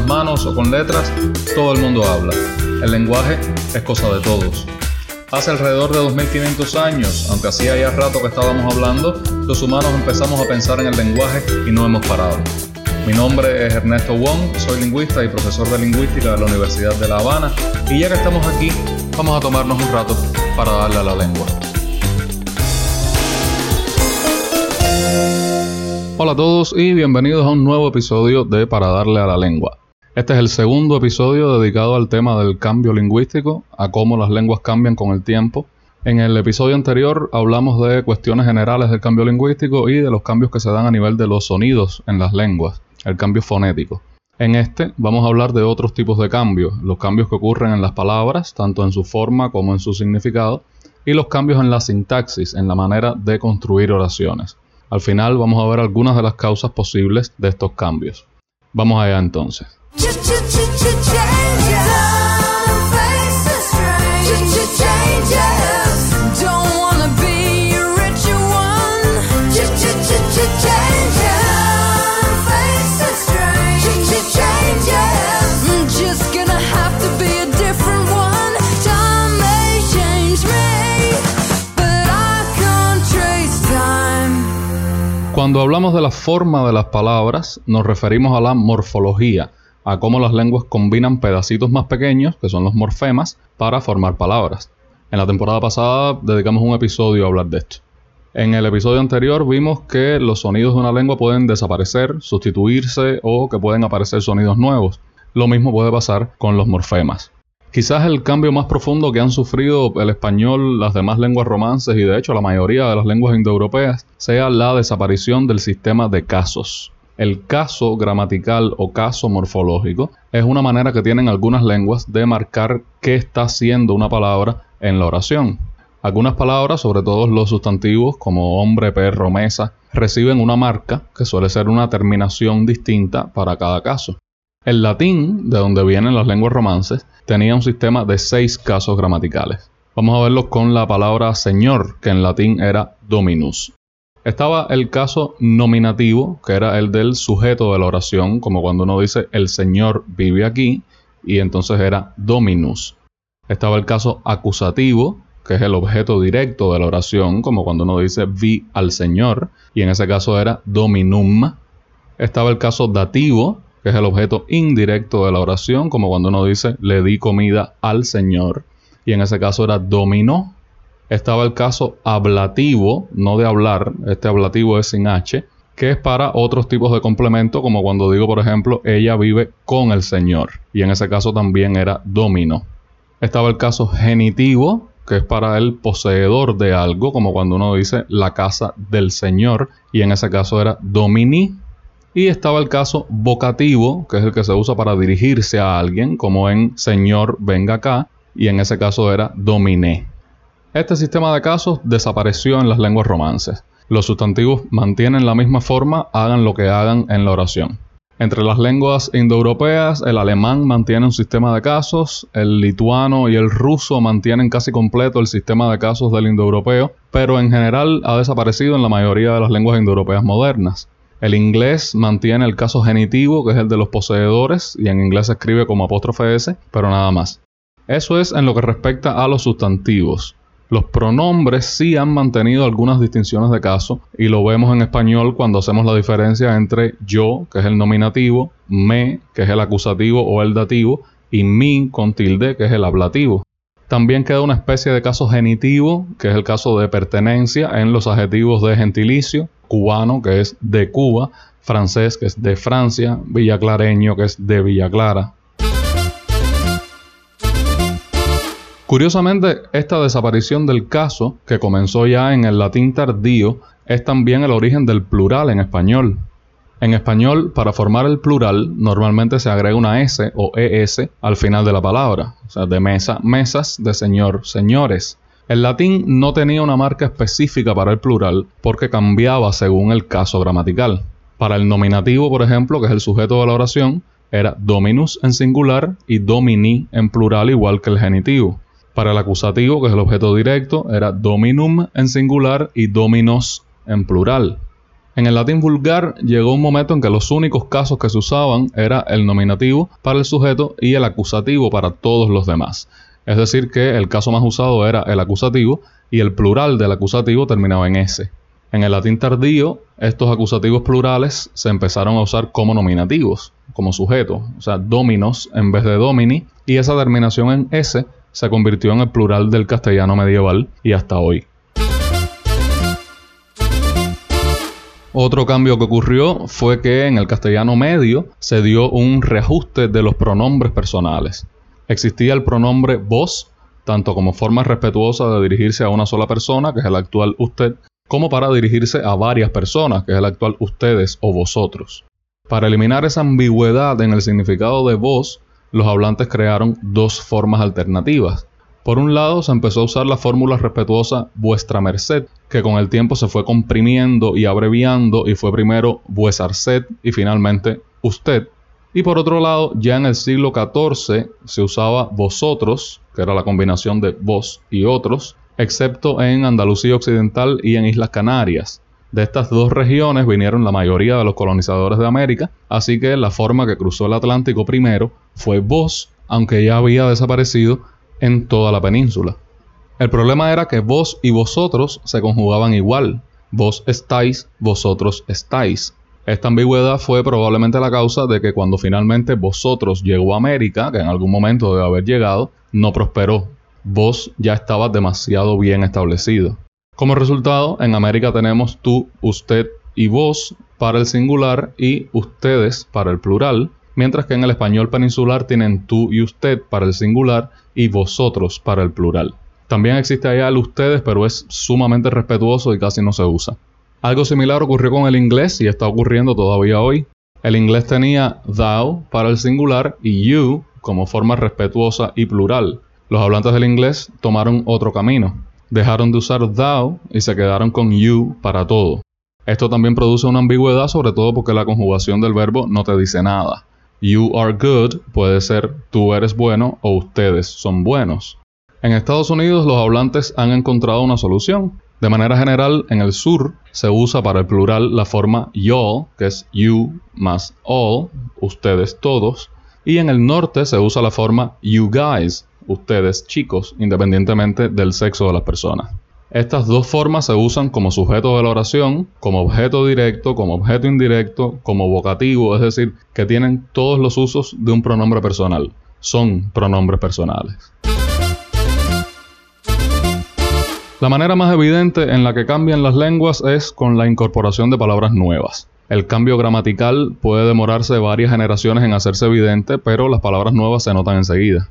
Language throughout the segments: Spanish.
las manos o con letras, todo el mundo habla. El lenguaje es cosa de todos. Hace alrededor de 2500 años, aunque hacía ya rato que estábamos hablando, los humanos empezamos a pensar en el lenguaje y no hemos parado. Mi nombre es Ernesto Wong, soy lingüista y profesor de lingüística de la Universidad de La Habana y ya que estamos aquí, vamos a tomarnos un rato para darle a la lengua. Hola a todos y bienvenidos a un nuevo episodio de Para darle a la lengua. Este es el segundo episodio dedicado al tema del cambio lingüístico, a cómo las lenguas cambian con el tiempo. En el episodio anterior hablamos de cuestiones generales del cambio lingüístico y de los cambios que se dan a nivel de los sonidos en las lenguas, el cambio fonético. En este vamos a hablar de otros tipos de cambios, los cambios que ocurren en las palabras, tanto en su forma como en su significado, y los cambios en la sintaxis, en la manera de construir oraciones. Al final vamos a ver algunas de las causas posibles de estos cambios. Vamos allá entonces. Cuando hablamos de la forma de las palabras, nos referimos a la morfología, a cómo las lenguas combinan pedacitos más pequeños, que son los morfemas, para formar palabras. En la temporada pasada dedicamos un episodio a hablar de esto. En el episodio anterior vimos que los sonidos de una lengua pueden desaparecer, sustituirse o que pueden aparecer sonidos nuevos. Lo mismo puede pasar con los morfemas. Quizás el cambio más profundo que han sufrido el español, las demás lenguas romances y de hecho la mayoría de las lenguas indoeuropeas sea la desaparición del sistema de casos. El caso gramatical o caso morfológico es una manera que tienen algunas lenguas de marcar qué está haciendo una palabra en la oración. Algunas palabras, sobre todo los sustantivos como hombre, perro, mesa, reciben una marca que suele ser una terminación distinta para cada caso. El latín, de donde vienen las lenguas romances, tenía un sistema de seis casos gramaticales. Vamos a verlo con la palabra señor, que en latín era dominus. Estaba el caso nominativo, que era el del sujeto de la oración, como cuando uno dice el Señor vive aquí, y entonces era dominus. Estaba el caso acusativo, que es el objeto directo de la oración, como cuando uno dice vi al Señor, y en ese caso era dominum. Estaba el caso dativo, que es el objeto indirecto de la oración, como cuando uno dice le di comida al Señor, y en ese caso era dominó. Estaba el caso ablativo, no de hablar, este ablativo es sin H, que es para otros tipos de complemento, como cuando digo, por ejemplo, ella vive con el Señor, y en ese caso también era domino. Estaba el caso genitivo, que es para el poseedor de algo, como cuando uno dice la casa del Señor, y en ese caso era domini. Y estaba el caso vocativo, que es el que se usa para dirigirse a alguien, como en Señor, venga acá, y en ese caso era dominé. Este sistema de casos desapareció en las lenguas romances. Los sustantivos mantienen la misma forma, hagan lo que hagan en la oración. Entre las lenguas indoeuropeas, el alemán mantiene un sistema de casos, el lituano y el ruso mantienen casi completo el sistema de casos del indoeuropeo, pero en general ha desaparecido en la mayoría de las lenguas indoeuropeas modernas. El inglés mantiene el caso genitivo, que es el de los poseedores, y en inglés se escribe como apóstrofe S, pero nada más. Eso es en lo que respecta a los sustantivos. Los pronombres sí han mantenido algunas distinciones de caso y lo vemos en español cuando hacemos la diferencia entre yo, que es el nominativo, me, que es el acusativo o el dativo, y mi con tilde, que es el ablativo. También queda una especie de caso genitivo, que es el caso de pertenencia en los adjetivos de gentilicio, cubano, que es de Cuba, francés, que es de Francia, villaclareño, que es de Villa Clara. Curiosamente, esta desaparición del caso, que comenzó ya en el latín tardío, es también el origen del plural en español. En español, para formar el plural, normalmente se agrega una S o ES al final de la palabra, o sea, de mesa, mesas, de señor, señores. El latín no tenía una marca específica para el plural porque cambiaba según el caso gramatical. Para el nominativo, por ejemplo, que es el sujeto de la oración, era dominus en singular y domini en plural igual que el genitivo. Para el acusativo, que es el objeto directo, era dominum en singular y dominos en plural. En el latín vulgar llegó un momento en que los únicos casos que se usaban era el nominativo para el sujeto y el acusativo para todos los demás. Es decir, que el caso más usado era el acusativo y el plural del acusativo terminaba en S. En el latín tardío, estos acusativos plurales se empezaron a usar como nominativos, como sujeto, o sea, dominos en vez de domini, y esa terminación en S se convirtió en el plural del castellano medieval y hasta hoy. Otro cambio que ocurrió fue que en el castellano medio se dio un reajuste de los pronombres personales. Existía el pronombre vos, tanto como forma respetuosa de dirigirse a una sola persona, que es el actual usted, como para dirigirse a varias personas, que es el actual ustedes o vosotros. Para eliminar esa ambigüedad en el significado de vos, los hablantes crearon dos formas alternativas. Por un lado, se empezó a usar la fórmula respetuosa vuestra merced, que con el tiempo se fue comprimiendo y abreviando y fue primero vuesarced y finalmente usted. Y por otro lado, ya en el siglo XIV se usaba vosotros, que era la combinación de vos y otros, excepto en Andalucía Occidental y en Islas Canarias. De estas dos regiones vinieron la mayoría de los colonizadores de América, así que la forma que cruzó el Atlántico primero fue vos, aunque ya había desaparecido en toda la península. El problema era que vos y vosotros se conjugaban igual. Vos estáis, vosotros estáis. Esta ambigüedad fue probablemente la causa de que cuando finalmente vosotros llegó a América, que en algún momento debe haber llegado, no prosperó, vos ya estaba demasiado bien establecido. Como resultado, en América tenemos tú, usted y vos para el singular y ustedes para el plural, mientras que en el español peninsular tienen tú y usted para el singular y vosotros para el plural. También existe allá el ustedes, pero es sumamente respetuoso y casi no se usa. Algo similar ocurrió con el inglés y está ocurriendo todavía hoy. El inglés tenía thou para el singular y you como forma respetuosa y plural. Los hablantes del inglés tomaron otro camino. Dejaron de usar thou y se quedaron con you para todo. Esto también produce una ambigüedad, sobre todo porque la conjugación del verbo no te dice nada. You are good puede ser tú eres bueno o ustedes son buenos. En Estados Unidos los hablantes han encontrado una solución. De manera general, en el sur se usa para el plural la forma y'all, que es you más all, ustedes todos, y en el norte se usa la forma you guys, ustedes chicos, independientemente del sexo de las personas. Estas dos formas se usan como sujeto de la oración, como objeto directo, como objeto indirecto, como vocativo, es decir, que tienen todos los usos de un pronombre personal. Son pronombres personales. La manera más evidente en la que cambian las lenguas es con la incorporación de palabras nuevas. El cambio gramatical puede demorarse varias generaciones en hacerse evidente, pero las palabras nuevas se notan enseguida.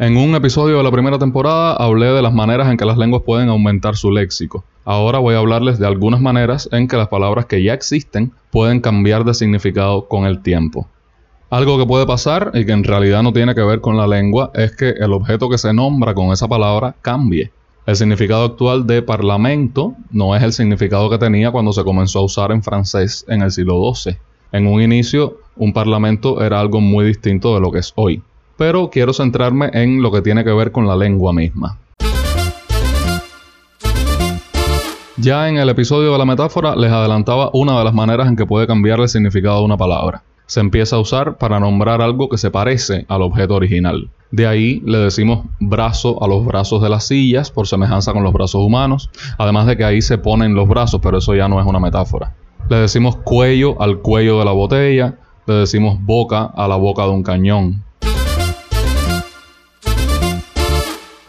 En un episodio de la primera temporada hablé de las maneras en que las lenguas pueden aumentar su léxico. Ahora voy a hablarles de algunas maneras en que las palabras que ya existen pueden cambiar de significado con el tiempo. Algo que puede pasar y que en realidad no tiene que ver con la lengua es que el objeto que se nombra con esa palabra cambie. El significado actual de parlamento no es el significado que tenía cuando se comenzó a usar en francés en el siglo XII. En un inicio, un parlamento era algo muy distinto de lo que es hoy pero quiero centrarme en lo que tiene que ver con la lengua misma. Ya en el episodio de la metáfora les adelantaba una de las maneras en que puede cambiar el significado de una palabra. Se empieza a usar para nombrar algo que se parece al objeto original. De ahí le decimos brazo a los brazos de las sillas por semejanza con los brazos humanos, además de que ahí se ponen los brazos, pero eso ya no es una metáfora. Le decimos cuello al cuello de la botella, le decimos boca a la boca de un cañón.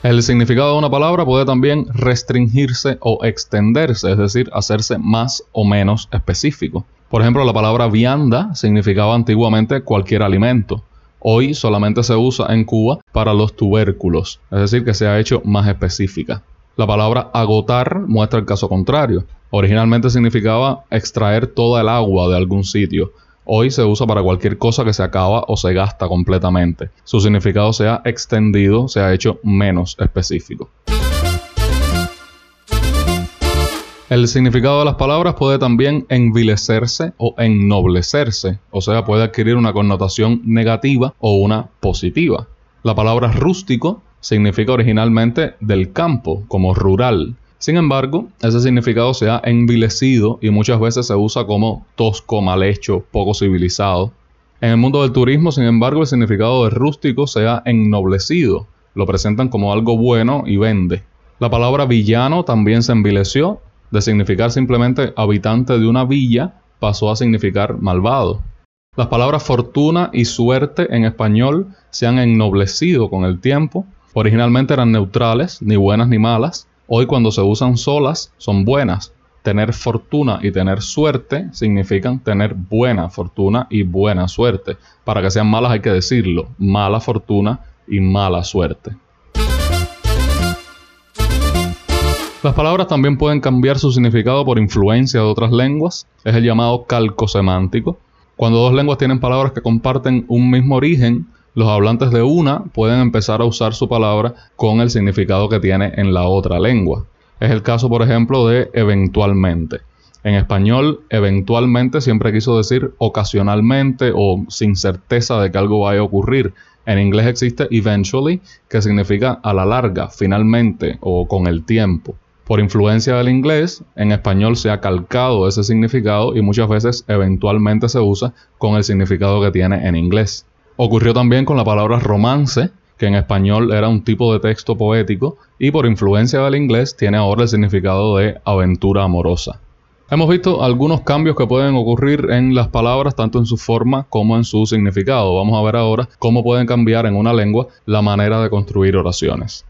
El significado de una palabra puede también restringirse o extenderse, es decir, hacerse más o menos específico. Por ejemplo, la palabra vianda significaba antiguamente cualquier alimento. Hoy solamente se usa en Cuba para los tubérculos, es decir, que se ha hecho más específica. La palabra agotar muestra el caso contrario. Originalmente significaba extraer toda el agua de algún sitio, Hoy se usa para cualquier cosa que se acaba o se gasta completamente. Su significado se ha extendido, se ha hecho menos específico. El significado de las palabras puede también envilecerse o ennoblecerse, o sea, puede adquirir una connotación negativa o una positiva. La palabra rústico significa originalmente del campo, como rural, Sin embargo, ese significado se ha envilecido y muchas veces se usa como tosco, mal hecho, poco civilizado. En el mundo del turismo, sin embargo, el significado de rústico se ha ennoblecido. Lo presentan como algo bueno y vende. La palabra villano también se envileció. De significar simplemente habitante de una villa, pasó a significar malvado. Las palabras fortuna y suerte en español se han ennoblecido con el tiempo. Originalmente eran neutrales, ni buenas ni malas. Hoy cuando se usan solas son buenas. Tener fortuna y tener suerte significan tener buena fortuna y buena suerte. Para que sean malas hay que decirlo. Mala fortuna y mala suerte. Las palabras también pueden cambiar su significado por influencia de otras lenguas. Es el llamado calco semántico. Cuando dos lenguas tienen palabras que comparten un mismo origen, los hablantes de una pueden empezar a usar su palabra con el significado que tiene en la otra lengua. Es el caso, por ejemplo, de eventualmente. En español, eventualmente siempre quiso decir ocasionalmente o sin certeza de que algo vaya a ocurrir. En inglés existe eventually, que significa a la larga, finalmente o con el tiempo. Por influencia del inglés, en español se ha calcado ese significado y muchas veces eventualmente se usa con el significado que tiene en inglés. Ocurrió también con la palabra romance, que en español era un tipo de texto poético y por influencia del inglés tiene ahora el significado de aventura amorosa. Hemos visto algunos cambios que pueden ocurrir en las palabras tanto en su forma como en su significado. Vamos a ver ahora cómo pueden cambiar en una lengua la manera de construir oraciones.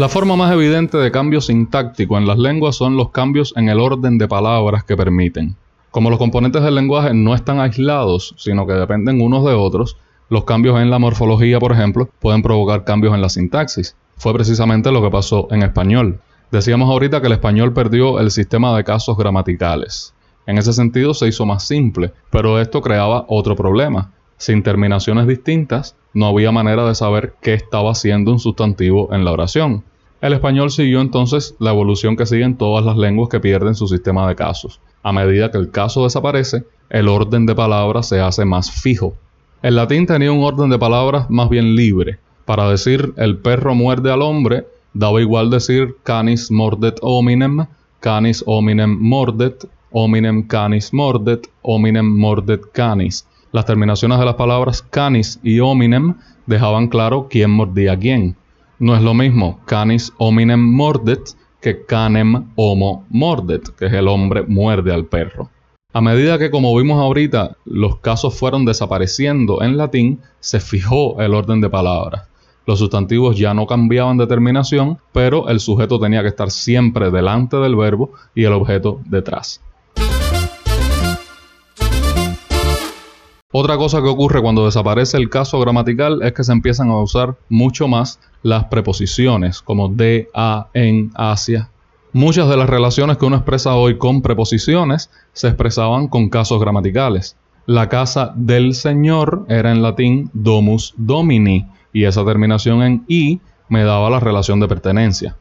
La forma más evidente de cambio sintáctico en las lenguas son los cambios en el orden de palabras que permiten. Como los componentes del lenguaje no están aislados, sino que dependen unos de otros, los cambios en la morfología, por ejemplo, pueden provocar cambios en la sintaxis. Fue precisamente lo que pasó en español. Decíamos ahorita que el español perdió el sistema de casos gramaticales. En ese sentido se hizo más simple, pero esto creaba otro problema. Sin terminaciones distintas, no había manera de saber qué estaba haciendo un sustantivo en la oración. El español siguió entonces la evolución que siguen todas las lenguas que pierden su sistema de casos. A medida que el caso desaparece, el orden de palabras se hace más fijo. El latín tenía un orden de palabras más bien libre. Para decir el perro muerde al hombre, daba igual decir canis mordet hominem, canis hominem mordet, hominem canis mordet, hominem mordet canis. Las terminaciones de las palabras canis y hominem dejaban claro quién mordía a quién. No es lo mismo canis hominem mordet que canem homo mordet, que es el hombre muerde al perro. A medida que, como vimos ahorita, los casos fueron desapareciendo en latín, se fijó el orden de palabras. Los sustantivos ya no cambiaban de terminación, pero el sujeto tenía que estar siempre delante del verbo y el objeto detrás. Otra cosa que ocurre cuando desaparece el caso gramatical es que se empiezan a usar mucho más las preposiciones como de, a, en, hacia. Muchas de las relaciones que uno expresa hoy con preposiciones se expresaban con casos gramaticales. La casa del Señor era en latín domus domini y esa terminación en i me daba la relación de pertenencia.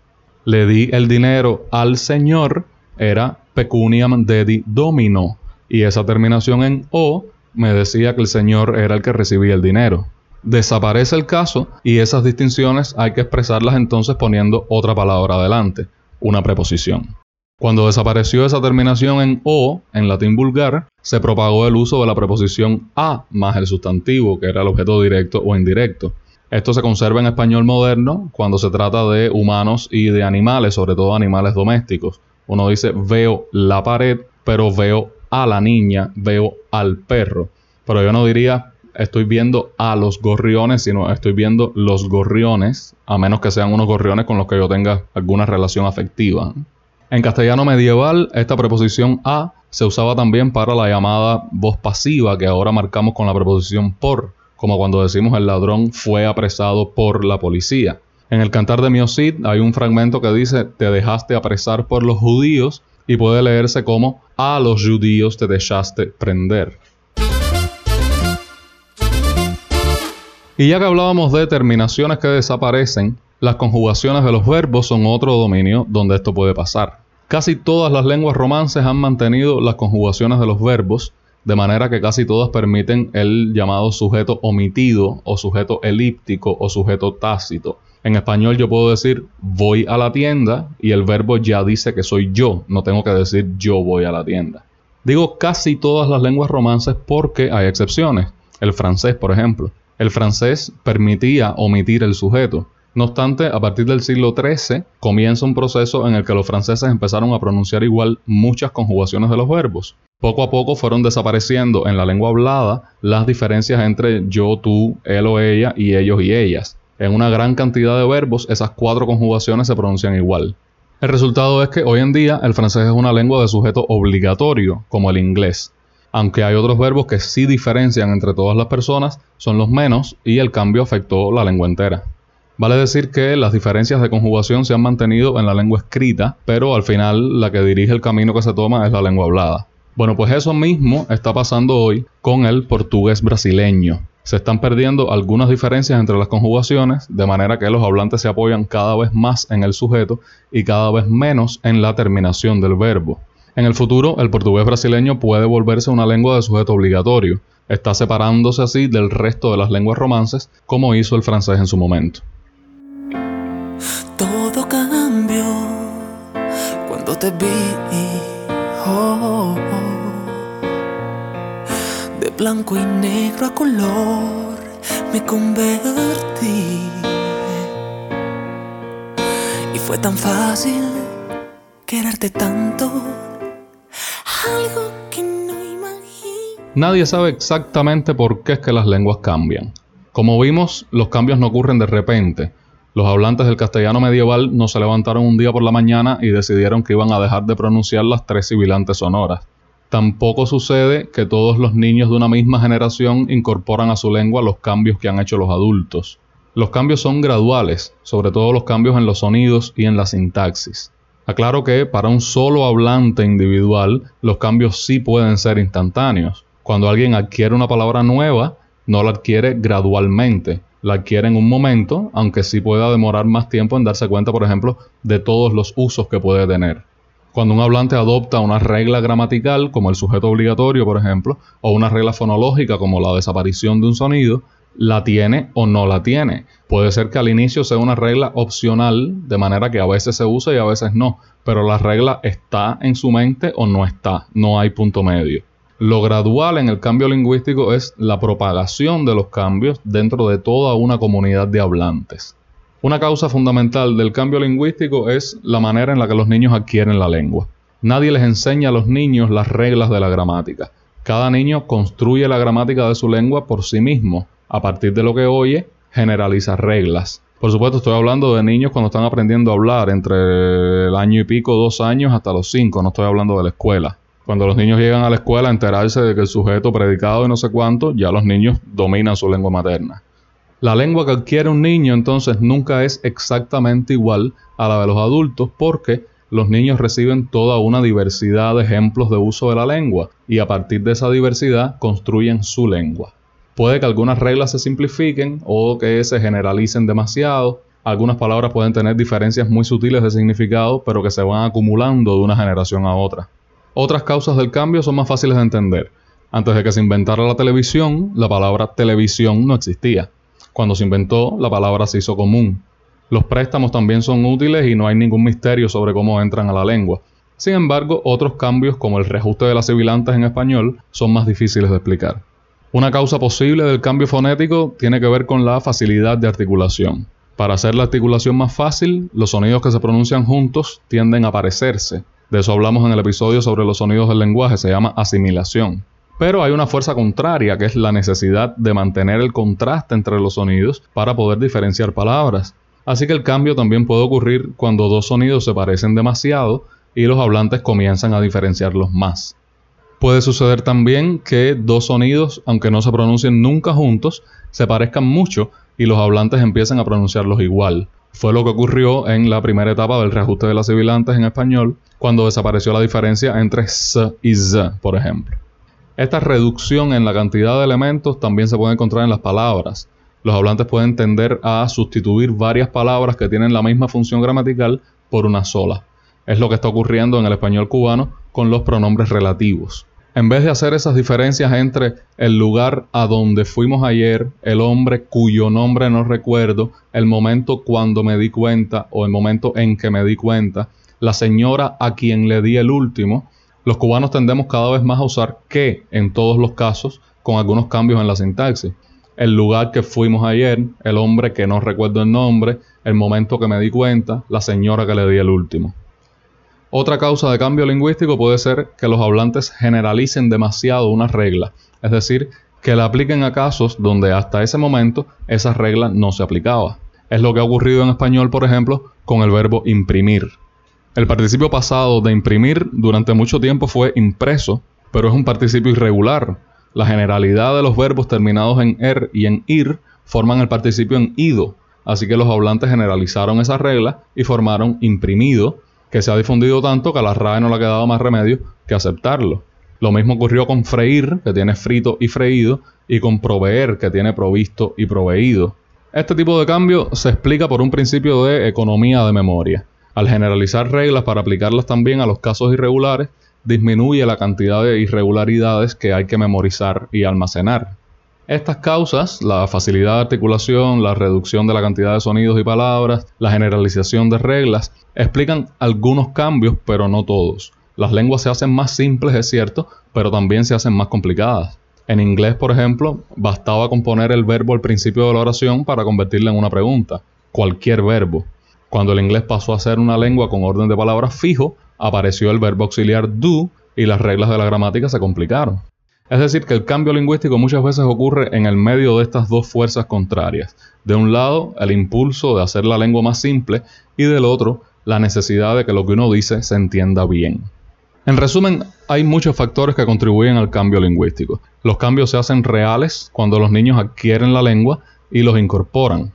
Le di el dinero al Señor era pecuniam dedi domino y esa terminación en o me decía que el Señor era el que recibía el dinero. Desaparece el caso y esas distinciones hay que expresarlas entonces poniendo otra palabra adelante, una preposición. Cuando desapareció esa terminación en o, en latín vulgar, se propagó el uso de la preposición a más el sustantivo, que era el objeto directo o indirecto. Esto se conserva en español moderno cuando se trata de humanos y de animales, sobre todo animales domésticos. Uno dice veo la pared, pero veo a la niña, veo al perro. Pero yo no diría estoy viendo a los gorriones, sino estoy viendo los gorriones, a menos que sean unos gorriones con los que yo tenga alguna relación afectiva. En castellano medieval, esta preposición a se usaba también para la llamada voz pasiva, que ahora marcamos con la preposición por, como cuando decimos el ladrón fue apresado por la policía. En el Cantar de Miosid hay un fragmento que dice, te dejaste apresar por los judíos, y puede leerse como a los judíos te dejaste prender. Y ya que hablábamos de terminaciones que desaparecen, las conjugaciones de los verbos son otro dominio donde esto puede pasar. Casi todas las lenguas romances han mantenido las conjugaciones de los verbos, de manera que casi todas permiten el llamado sujeto omitido o sujeto elíptico o sujeto tácito en español yo puedo decir voy a la tienda y el verbo ya dice que soy yo, no tengo que decir yo voy a la tienda. Digo casi todas las lenguas romances porque hay excepciones. El francés, por ejemplo. El francés permitía omitir el sujeto. No obstante, a partir del siglo XIII comienza un proceso en el que los franceses empezaron a pronunciar igual muchas conjugaciones de los verbos. Poco a poco fueron desapareciendo en la lengua hablada las diferencias entre yo, tú, él o ella y ellos y ellas. En una gran cantidad de verbos, esas cuatro conjugaciones se pronuncian igual. El resultado es que hoy en día el francés es una lengua de sujeto obligatorio, como el inglés. Aunque hay otros verbos que sí diferencian entre todas las personas, son los menos y el cambio afectó la lengua entera. Vale decir que las diferencias de conjugación se han mantenido en la lengua escrita, pero al final la que dirige el camino que se toma es la lengua hablada. Bueno, pues eso mismo está pasando hoy con el portugués brasileño. Se están perdiendo algunas diferencias entre las conjugaciones, de manera que los hablantes se apoyan cada vez más en el sujeto y cada vez menos en la terminación del verbo. En el futuro, el portugués brasileño puede volverse una lengua de sujeto obligatorio. Está separándose así del resto de las lenguas romances, como hizo el francés en su momento. Todo cambió cuando te vi. Blanco y negro a color me convertí. Y fue tan fácil quererte tanto. Algo que no imagino. Nadie sabe exactamente por qué es que las lenguas cambian. Como vimos, los cambios no ocurren de repente los hablantes del castellano medieval no se levantaron un día por la mañana y decidieron que iban a dejar de pronunciar las tres sibilantes sonoras. Tampoco sucede que todos los niños de una misma generación incorporan a su lengua los cambios que han hecho los adultos. Los cambios son graduales, sobre todo los cambios en los sonidos y en la sintaxis. Aclaro que para un solo hablante individual los cambios sí pueden ser instantáneos. Cuando alguien adquiere una palabra nueva, no la adquiere gradualmente, la adquiere en un momento, aunque sí pueda demorar más tiempo en darse cuenta, por ejemplo, de todos los usos que puede tener. Cuando un hablante adopta una regla gramatical, como el sujeto obligatorio, por ejemplo, o una regla fonológica, como la desaparición de un sonido, la tiene o no la tiene. Puede ser que al inicio sea una regla opcional, de manera que a veces se usa y a veces no, pero la regla está en su mente o no está, no hay punto medio. Lo gradual en el cambio lingüístico es la propagación de los cambios dentro de toda una comunidad de hablantes. Una causa fundamental del cambio lingüístico es la manera en la que los niños adquieren la lengua. Nadie les enseña a los niños las reglas de la gramática. Cada niño construye la gramática de su lengua por sí mismo. A partir de lo que oye, generaliza reglas. Por supuesto, estoy hablando de niños cuando están aprendiendo a hablar entre el año y pico, dos años, hasta los cinco. No estoy hablando de la escuela. Cuando los niños llegan a la escuela a enterarse de que el sujeto predicado y no sé cuánto, ya los niños dominan su lengua materna. La lengua que adquiere un niño entonces nunca es exactamente igual a la de los adultos porque los niños reciben toda una diversidad de ejemplos de uso de la lengua y a partir de esa diversidad construyen su lengua. Puede que algunas reglas se simplifiquen o que se generalicen demasiado. Algunas palabras pueden tener diferencias muy sutiles de significado, pero que se van acumulando de una generación a otra. Otras causas del cambio son más fáciles de entender. Antes de que se inventara la televisión, la palabra televisión no existía. Cuando se inventó, la palabra se hizo común. Los préstamos también son útiles y no hay ningún misterio sobre cómo entran a la lengua. Sin embargo, otros cambios como el reajuste de las sibilantes en español son más difíciles de explicar. Una causa posible del cambio fonético tiene que ver con la facilidad de articulación. Para hacer la articulación más fácil, los sonidos que se pronuncian juntos tienden a parecerse, de eso hablamos en el episodio sobre los sonidos del lenguaje, se llama asimilación. Pero hay una fuerza contraria, que es la necesidad de mantener el contraste entre los sonidos para poder diferenciar palabras. Así que el cambio también puede ocurrir cuando dos sonidos se parecen demasiado y los hablantes comienzan a diferenciarlos más. Puede suceder también que dos sonidos, aunque no se pronuncien nunca juntos, se parezcan mucho y los hablantes empiecen a pronunciarlos igual. Fue lo que ocurrió en la primera etapa del reajuste de las sibilantes en español, cuando desapareció la diferencia entre s y z, por ejemplo. Esta reducción en la cantidad de elementos también se puede encontrar en las palabras. los hablantes pueden tender a sustituir varias palabras que tienen la misma función gramatical por una sola. Es lo que está ocurriendo en el español cubano con los pronombres relativos. En vez de hacer esas diferencias entre el lugar a donde fuimos ayer, el hombre cuyo nombre no recuerdo, el momento cuando me di cuenta o el momento en que me di cuenta, la señora a quien le di el último, los cubanos tendemos cada vez más a usar que en todos los casos con algunos cambios en la sintaxis el lugar que fuimos ayer, el hombre que no recuerdo el nombre, el momento que me di cuenta, la señora que le di el último. Otra causa de cambio lingüístico puede ser que los hablantes generalicen demasiado una regla, es decir, que la apliquen a casos donde hasta ese momento esa regla no se aplicaba. Es lo que ha ocurrido en español, por ejemplo, con el verbo imprimir. El participio pasado de imprimir durante mucho tiempo fue impreso, pero es un participio irregular, la generalidad de los verbos terminados en er y en ir forman el participio en ido, así que los hablantes generalizaron esa regla y formaron imprimido, que se ha difundido tanto que a la RAE no le ha quedado más remedio que aceptarlo. Lo mismo ocurrió con freír, que tiene frito y freído, y con proveer, que tiene provisto y proveído. Este tipo de cambio se explica por un principio de economía de memoria. Al generalizar reglas para aplicarlas también a los casos irregulares, disminuye la cantidad de irregularidades que hay que memorizar y almacenar. Estas causas, la facilidad de articulación, la reducción de la cantidad de sonidos y palabras, la generalización de reglas, explican algunos cambios, pero no todos. Las lenguas se hacen más simples, es cierto, pero también se hacen más complicadas. En inglés, por ejemplo, bastaba componer el verbo al principio de la oración para convertirla en una pregunta, cualquier verbo. Cuando el inglés pasó a ser una lengua con orden de palabras fijo, apareció el verbo auxiliar do y las reglas de la gramática se complicaron. Es decir, que el cambio lingüístico muchas veces ocurre en el medio de estas dos fuerzas contrarias. De un lado, el impulso de hacer la lengua más simple y del otro, la necesidad de que lo que uno dice se entienda bien. En resumen, hay muchos factores que contribuyen al cambio lingüístico. Los cambios se hacen reales cuando los niños adquieren la lengua y los incorporan.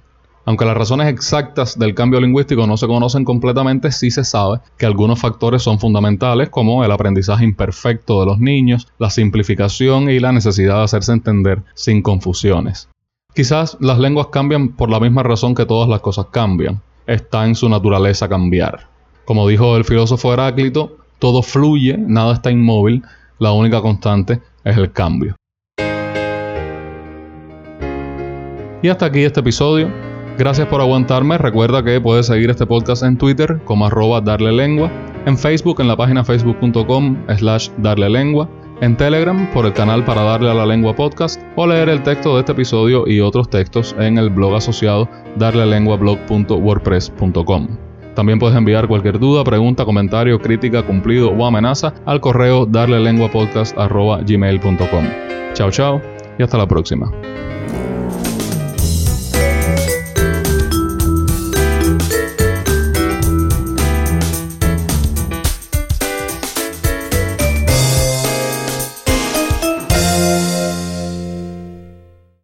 Aunque las razones exactas del cambio lingüístico no se conocen completamente, sí se sabe que algunos factores son fundamentales, como el aprendizaje imperfecto de los niños, la simplificación y la necesidad de hacerse entender sin confusiones. Quizás las lenguas cambian por la misma razón que todas las cosas cambian. Está en su naturaleza cambiar. Como dijo el filósofo Heráclito, todo fluye, nada está inmóvil, la única constante es el cambio. Y hasta aquí este episodio. Gracias por aguantarme. Recuerda que puedes seguir este podcast en Twitter como arroba darle lengua, en Facebook en la página facebook.com slash darle lengua, en Telegram por el canal para darle a la lengua podcast o leer el texto de este episodio y otros textos en el blog asociado darlelenguablog.wordpress.com. También puedes enviar cualquier duda, pregunta, comentario, crítica, cumplido o amenaza al correo darlelenguapodcast.gmail.com. Chao, chao y hasta la próxima.